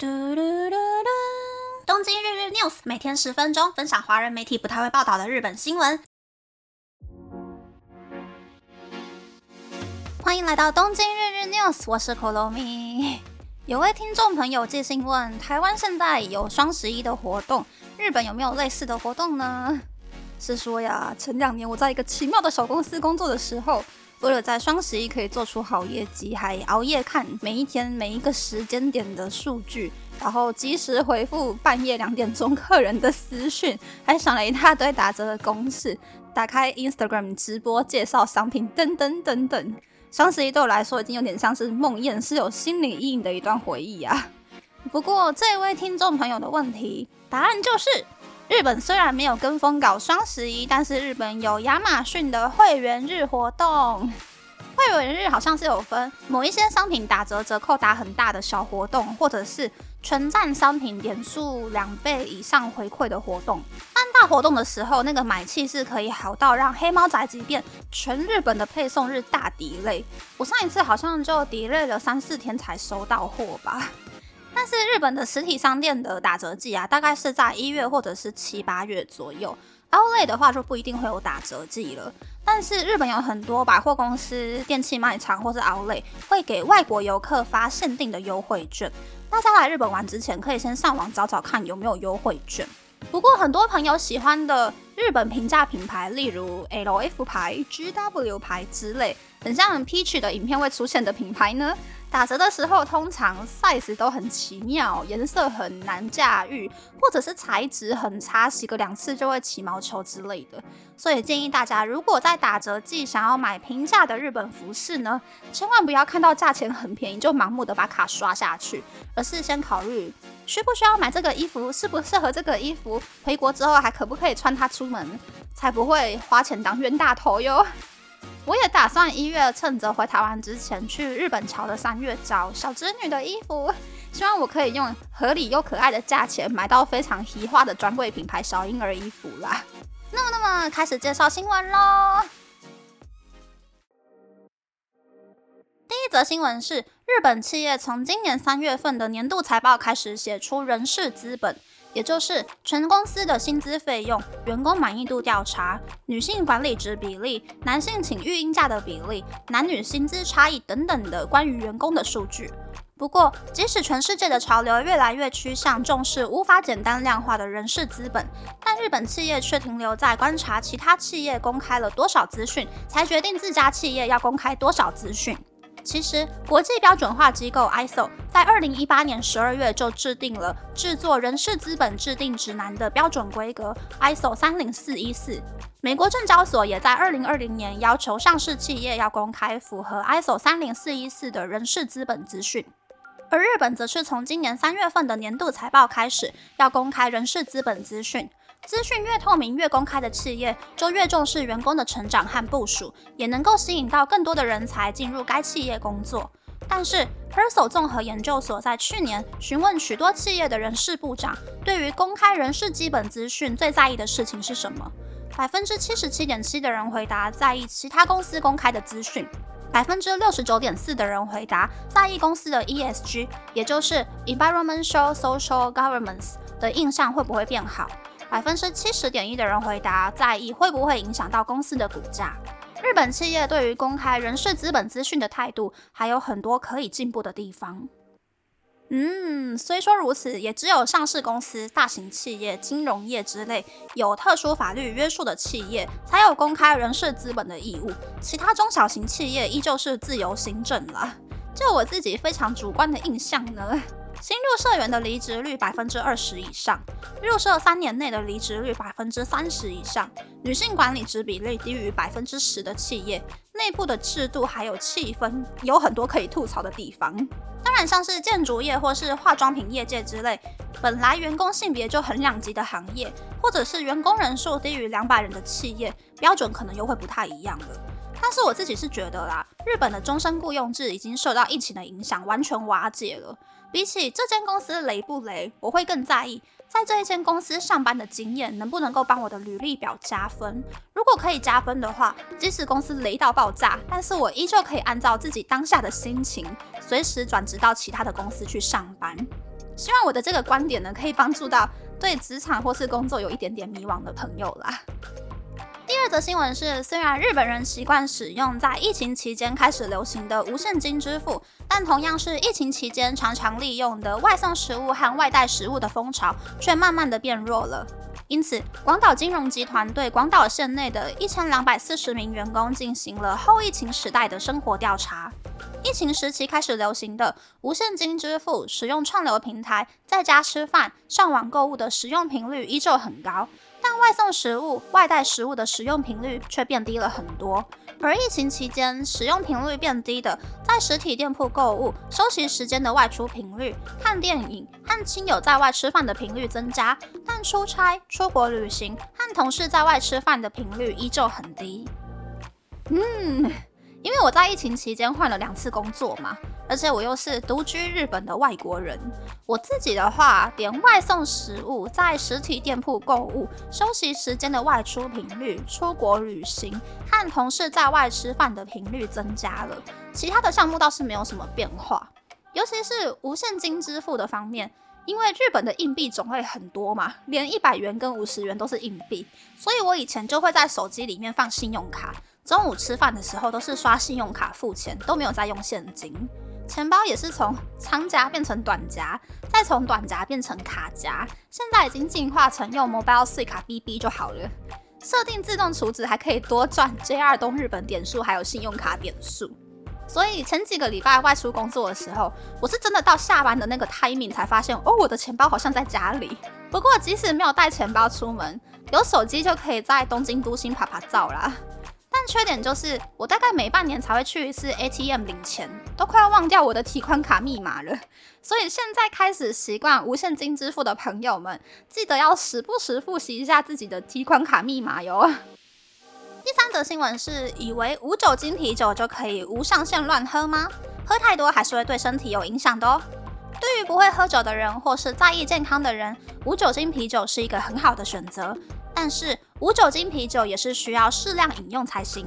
嘟嘟嘟嘟！东京日日 news 每天十分钟，分享华人媒体不太会报道的日本新闻。欢迎来到东京日日 news，我是 Kolomi。有位听众朋友寄信问：台湾现在有双十一的活动，日本有没有类似的活动呢？是说呀，前两年我在一个奇妙的小公司工作的时候。为了在双十一可以做出好业绩，还熬夜看每一天每一个时间点的数据，然后及时回复半夜两点钟客人的私讯，还想了一大堆打折的公式，打开 Instagram 直播介绍商品，等等等等。双十一对我来说已经有点像是梦魇，是有心理阴影的一段回忆啊。不过这位听众朋友的问题，答案就是。日本虽然没有跟风搞双十一，但是日本有亚马逊的会员日活动。会员日好像是有分某一些商品打折折扣打很大的小活动，或者是全站商品点数两倍以上回馈的活动。但大活动的时候，那个买气是可以好到让黑猫宅急便全日本的配送日大抵累。我上一次好像就抵累了三四天才收到货吧。但是日本的实体商店的打折季啊，大概是在一月或者是七八月左右。Outlet 的话就不一定会有打折季了。但是日本有很多百货公司、电器卖场或是 Outlet 会给外国游客发限定的优惠券。大家来日本玩之前，可以先上网找找看有没有优惠券。不过很多朋友喜欢的日本平价品牌，例如 LF 牌、GW 牌之类，很像 Peach 的影片会出现的品牌呢。打折的时候，通常 size 都很奇妙，颜色很难驾驭，或者是材质很差，洗个两次就会起毛球之类的。所以建议大家，如果在打折季想要买平价的日本服饰呢，千万不要看到价钱很便宜就盲目的把卡刷下去，而是先考虑需不需要买这个衣服，适不适合这个衣服，回国之后还可不可以穿它出门，才不会花钱当冤大头哟。我也打算一月趁着回台湾之前去日本桥的三月找小侄女的衣服，希望我可以用合理又可爱的价钱买到非常奇花的专柜品牌小婴儿衣服啦。那么，那么开始介绍新闻喽。第一则新闻是日本企业从今年三月份的年度财报开始写出人事资本。也就是全公司的薪资费用、员工满意度调查、女性管理职比例、男性请育婴假的比例、男女薪资差异等等的关于员工的数据。不过，即使全世界的潮流越来越趋向重视无法简单量化的人事资本，但日本企业却停留在观察其他企业公开了多少资讯，才决定自家企业要公开多少资讯。其实，国际标准化机构 ISO 在二零一八年十二月就制定了制作人事资本制定指南的标准规格 ISO 三零四一四。美国证交所也在二零二零年要求上市企业要公开符合 ISO 三零四一四的人事资本资讯，而日本则是从今年三月份的年度财报开始要公开人事资本资讯。资讯越透明、越公开的企业，就越重视员工的成长和部署，也能够吸引到更多的人才进入该企业工作。但是 p e r s o 综合研究所在去年询问许多企业的人事部长，对于公开人事基本资讯最在意的事情是什么？百分之七十七点七的人回答在意其他公司公开的资讯，百分之六十九点四的人回答在意公司的 ESG，也就是 Environmental Social Governance 的印象会不会变好。百分之七十点一的人回答在意会不会影响到公司的股价。日本企业对于公开人事资本资讯的态度还有很多可以进步的地方。嗯，虽说如此，也只有上市公司、大型企业、金融业之类有特殊法律约束的企业才有公开人事资本的义务，其他中小型企业依旧是自由行政了。就我自己非常主观的印象呢。新入社员的离职率百分之二十以上，入社三年内的离职率百分之三十以上，女性管理职比例低于百分之十的企业，内部的制度还有气氛有很多可以吐槽的地方。当然，像是建筑业或是化妆品业界之类，本来员工性别就很两极的行业，或者是员工人数低于两百人的企业，标准可能又会不太一样了。但是我自己是觉得啦，日本的终身雇佣制已经受到疫情的影响，完全瓦解了。比起这间公司雷不雷，我会更在意在这一间公司上班的经验能不能够帮我的履历表加分。如果可以加分的话，即使公司雷到爆炸，但是我依旧可以按照自己当下的心情，随时转职到其他的公司去上班。希望我的这个观点呢，可以帮助到对职场或是工作有一点点迷惘的朋友啦。第二则新闻是，虽然日本人习惯使用在疫情期间开始流行的无现金支付，但同样是疫情期间常常利用的外送食物和外带食物的风潮，却慢慢的变弱了。因此，广岛金融集团对广岛县内的一千两百四十名员工进行了后疫情时代的生活调查。疫情时期开始流行的无现金支付，使用串流平台在家吃饭、上网购物的使用频率依旧很高。外送食物、外带食物的使用频率却变低了很多。而疫情期间使用频率变低的，在实体店铺购物、休息时间的外出频率、看电影和亲友在外吃饭的频率增加，但出差、出国旅行和同事在外吃饭的频率依旧很低。嗯。因为我在疫情期间换了两次工作嘛，而且我又是独居日本的外国人，我自己的话，点外送食物、在实体店铺购物、休息时间的外出频率、出国旅行和同事在外吃饭的频率增加了，其他的项目倒是没有什么变化。尤其是无现金支付的方面，因为日本的硬币种类很多嘛，连一百元跟五十元都是硬币，所以我以前就会在手机里面放信用卡。中午吃饭的时候都是刷信用卡付钱，都没有再用现金。钱包也是从长夹变成短夹，再从短夹变成卡夹，现在已经进化成用 Mobile s 卡 BB 就好了。设定自动储值还可以多赚 JR 东日本点数，还有信用卡点数。所以前几个礼拜外出工作的时候，我是真的到下班的那个 timing 才发现，哦，我的钱包好像在家里。不过即使没有带钱包出门，有手机就可以在东京都心拍拍照啦。缺点就是，我大概每半年才会去一次 ATM 领钱，都快要忘掉我的提款卡密码了。所以现在开始习惯无现金支付的朋友们，记得要时不时复习一下自己的提款卡密码哟。第三则新闻是，以为无酒精啤酒就可以无上限乱喝吗？喝太多还是会对身体有影响的哦。对于不会喝酒的人或是在意健康的人，无酒精啤酒是一个很好的选择。但是无酒精啤酒也是需要适量饮用才行。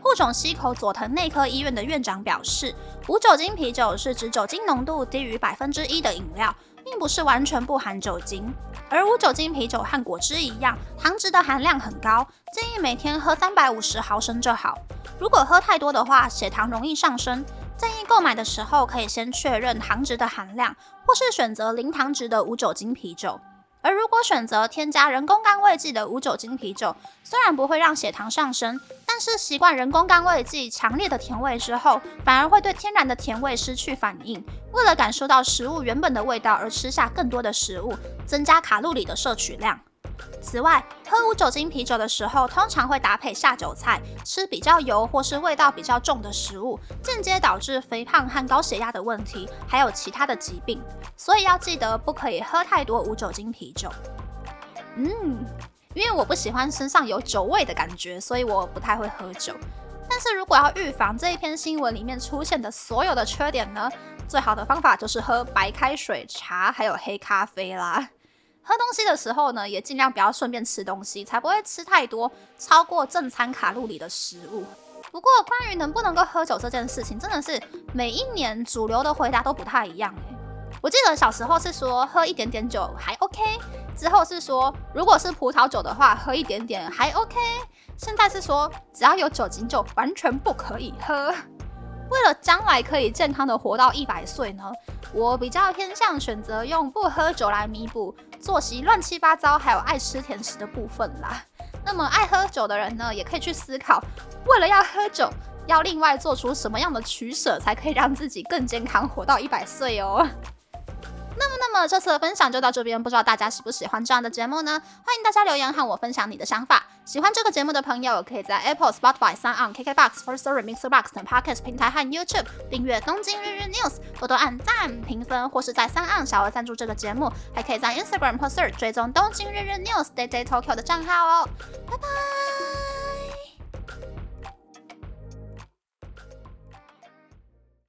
护种溪口佐藤内科医院的院长表示，无酒精啤酒是指酒精浓度低于百分之一的饮料，并不是完全不含酒精。而无酒精啤酒和果汁一样，糖质的含量很高，建议每天喝三百五十毫升就好。如果喝太多的话，血糖容易上升。建议购买的时候可以先确认糖值的含量，或是选择零糖值的无酒精啤酒。而如果选择添加人工甘味剂的无酒精啤酒，虽然不会让血糖上升，但是习惯人工甘味剂强烈的甜味之后，反而会对天然的甜味失去反应。为了感受到食物原本的味道而吃下更多的食物，增加卡路里的摄取量。此外，喝无酒精啤酒的时候，通常会搭配下酒菜，吃比较油或是味道比较重的食物，间接导致肥胖和高血压的问题，还有其他的疾病。所以要记得不可以喝太多无酒精啤酒。嗯，因为我不喜欢身上有酒味的感觉，所以我不太会喝酒。但是如果要预防这一篇新闻里面出现的所有的缺点呢，最好的方法就是喝白开水、茶还有黑咖啡啦。喝东西的时候呢，也尽量不要顺便吃东西，才不会吃太多超过正餐卡路里的食物。不过，关于能不能够喝酒这件事情，真的是每一年主流的回答都不太一样诶。我记得小时候是说喝一点点酒还 OK，之后是说如果是葡萄酒的话喝一点点还 OK，现在是说只要有酒精就完全不可以喝。为了将来可以健康的活到一百岁呢，我比较偏向选择用不喝酒来弥补作息乱七八糟，还有爱吃甜食的部分啦。那么爱喝酒的人呢，也可以去思考，为了要喝酒，要另外做出什么样的取舍，才可以让自己更健康活到一百岁哦。那么，那么这次的分享就到这边，不知道大家喜不喜欢这样的节目呢？欢迎大家留言和我分享你的想法。喜欢这个节目的朋友，可以在 Apple、Spotify、s o n KKBox、First Story、Mixer Box 等 Podcast 平台和 YouTube 订阅《东京日日 News》，多多按赞、评分，或是在三岸小额赞助这个节目。还可以在 Instagram 或 Search 追踪《东京日日 News》Day Day Tokyo 的账号哦。拜拜。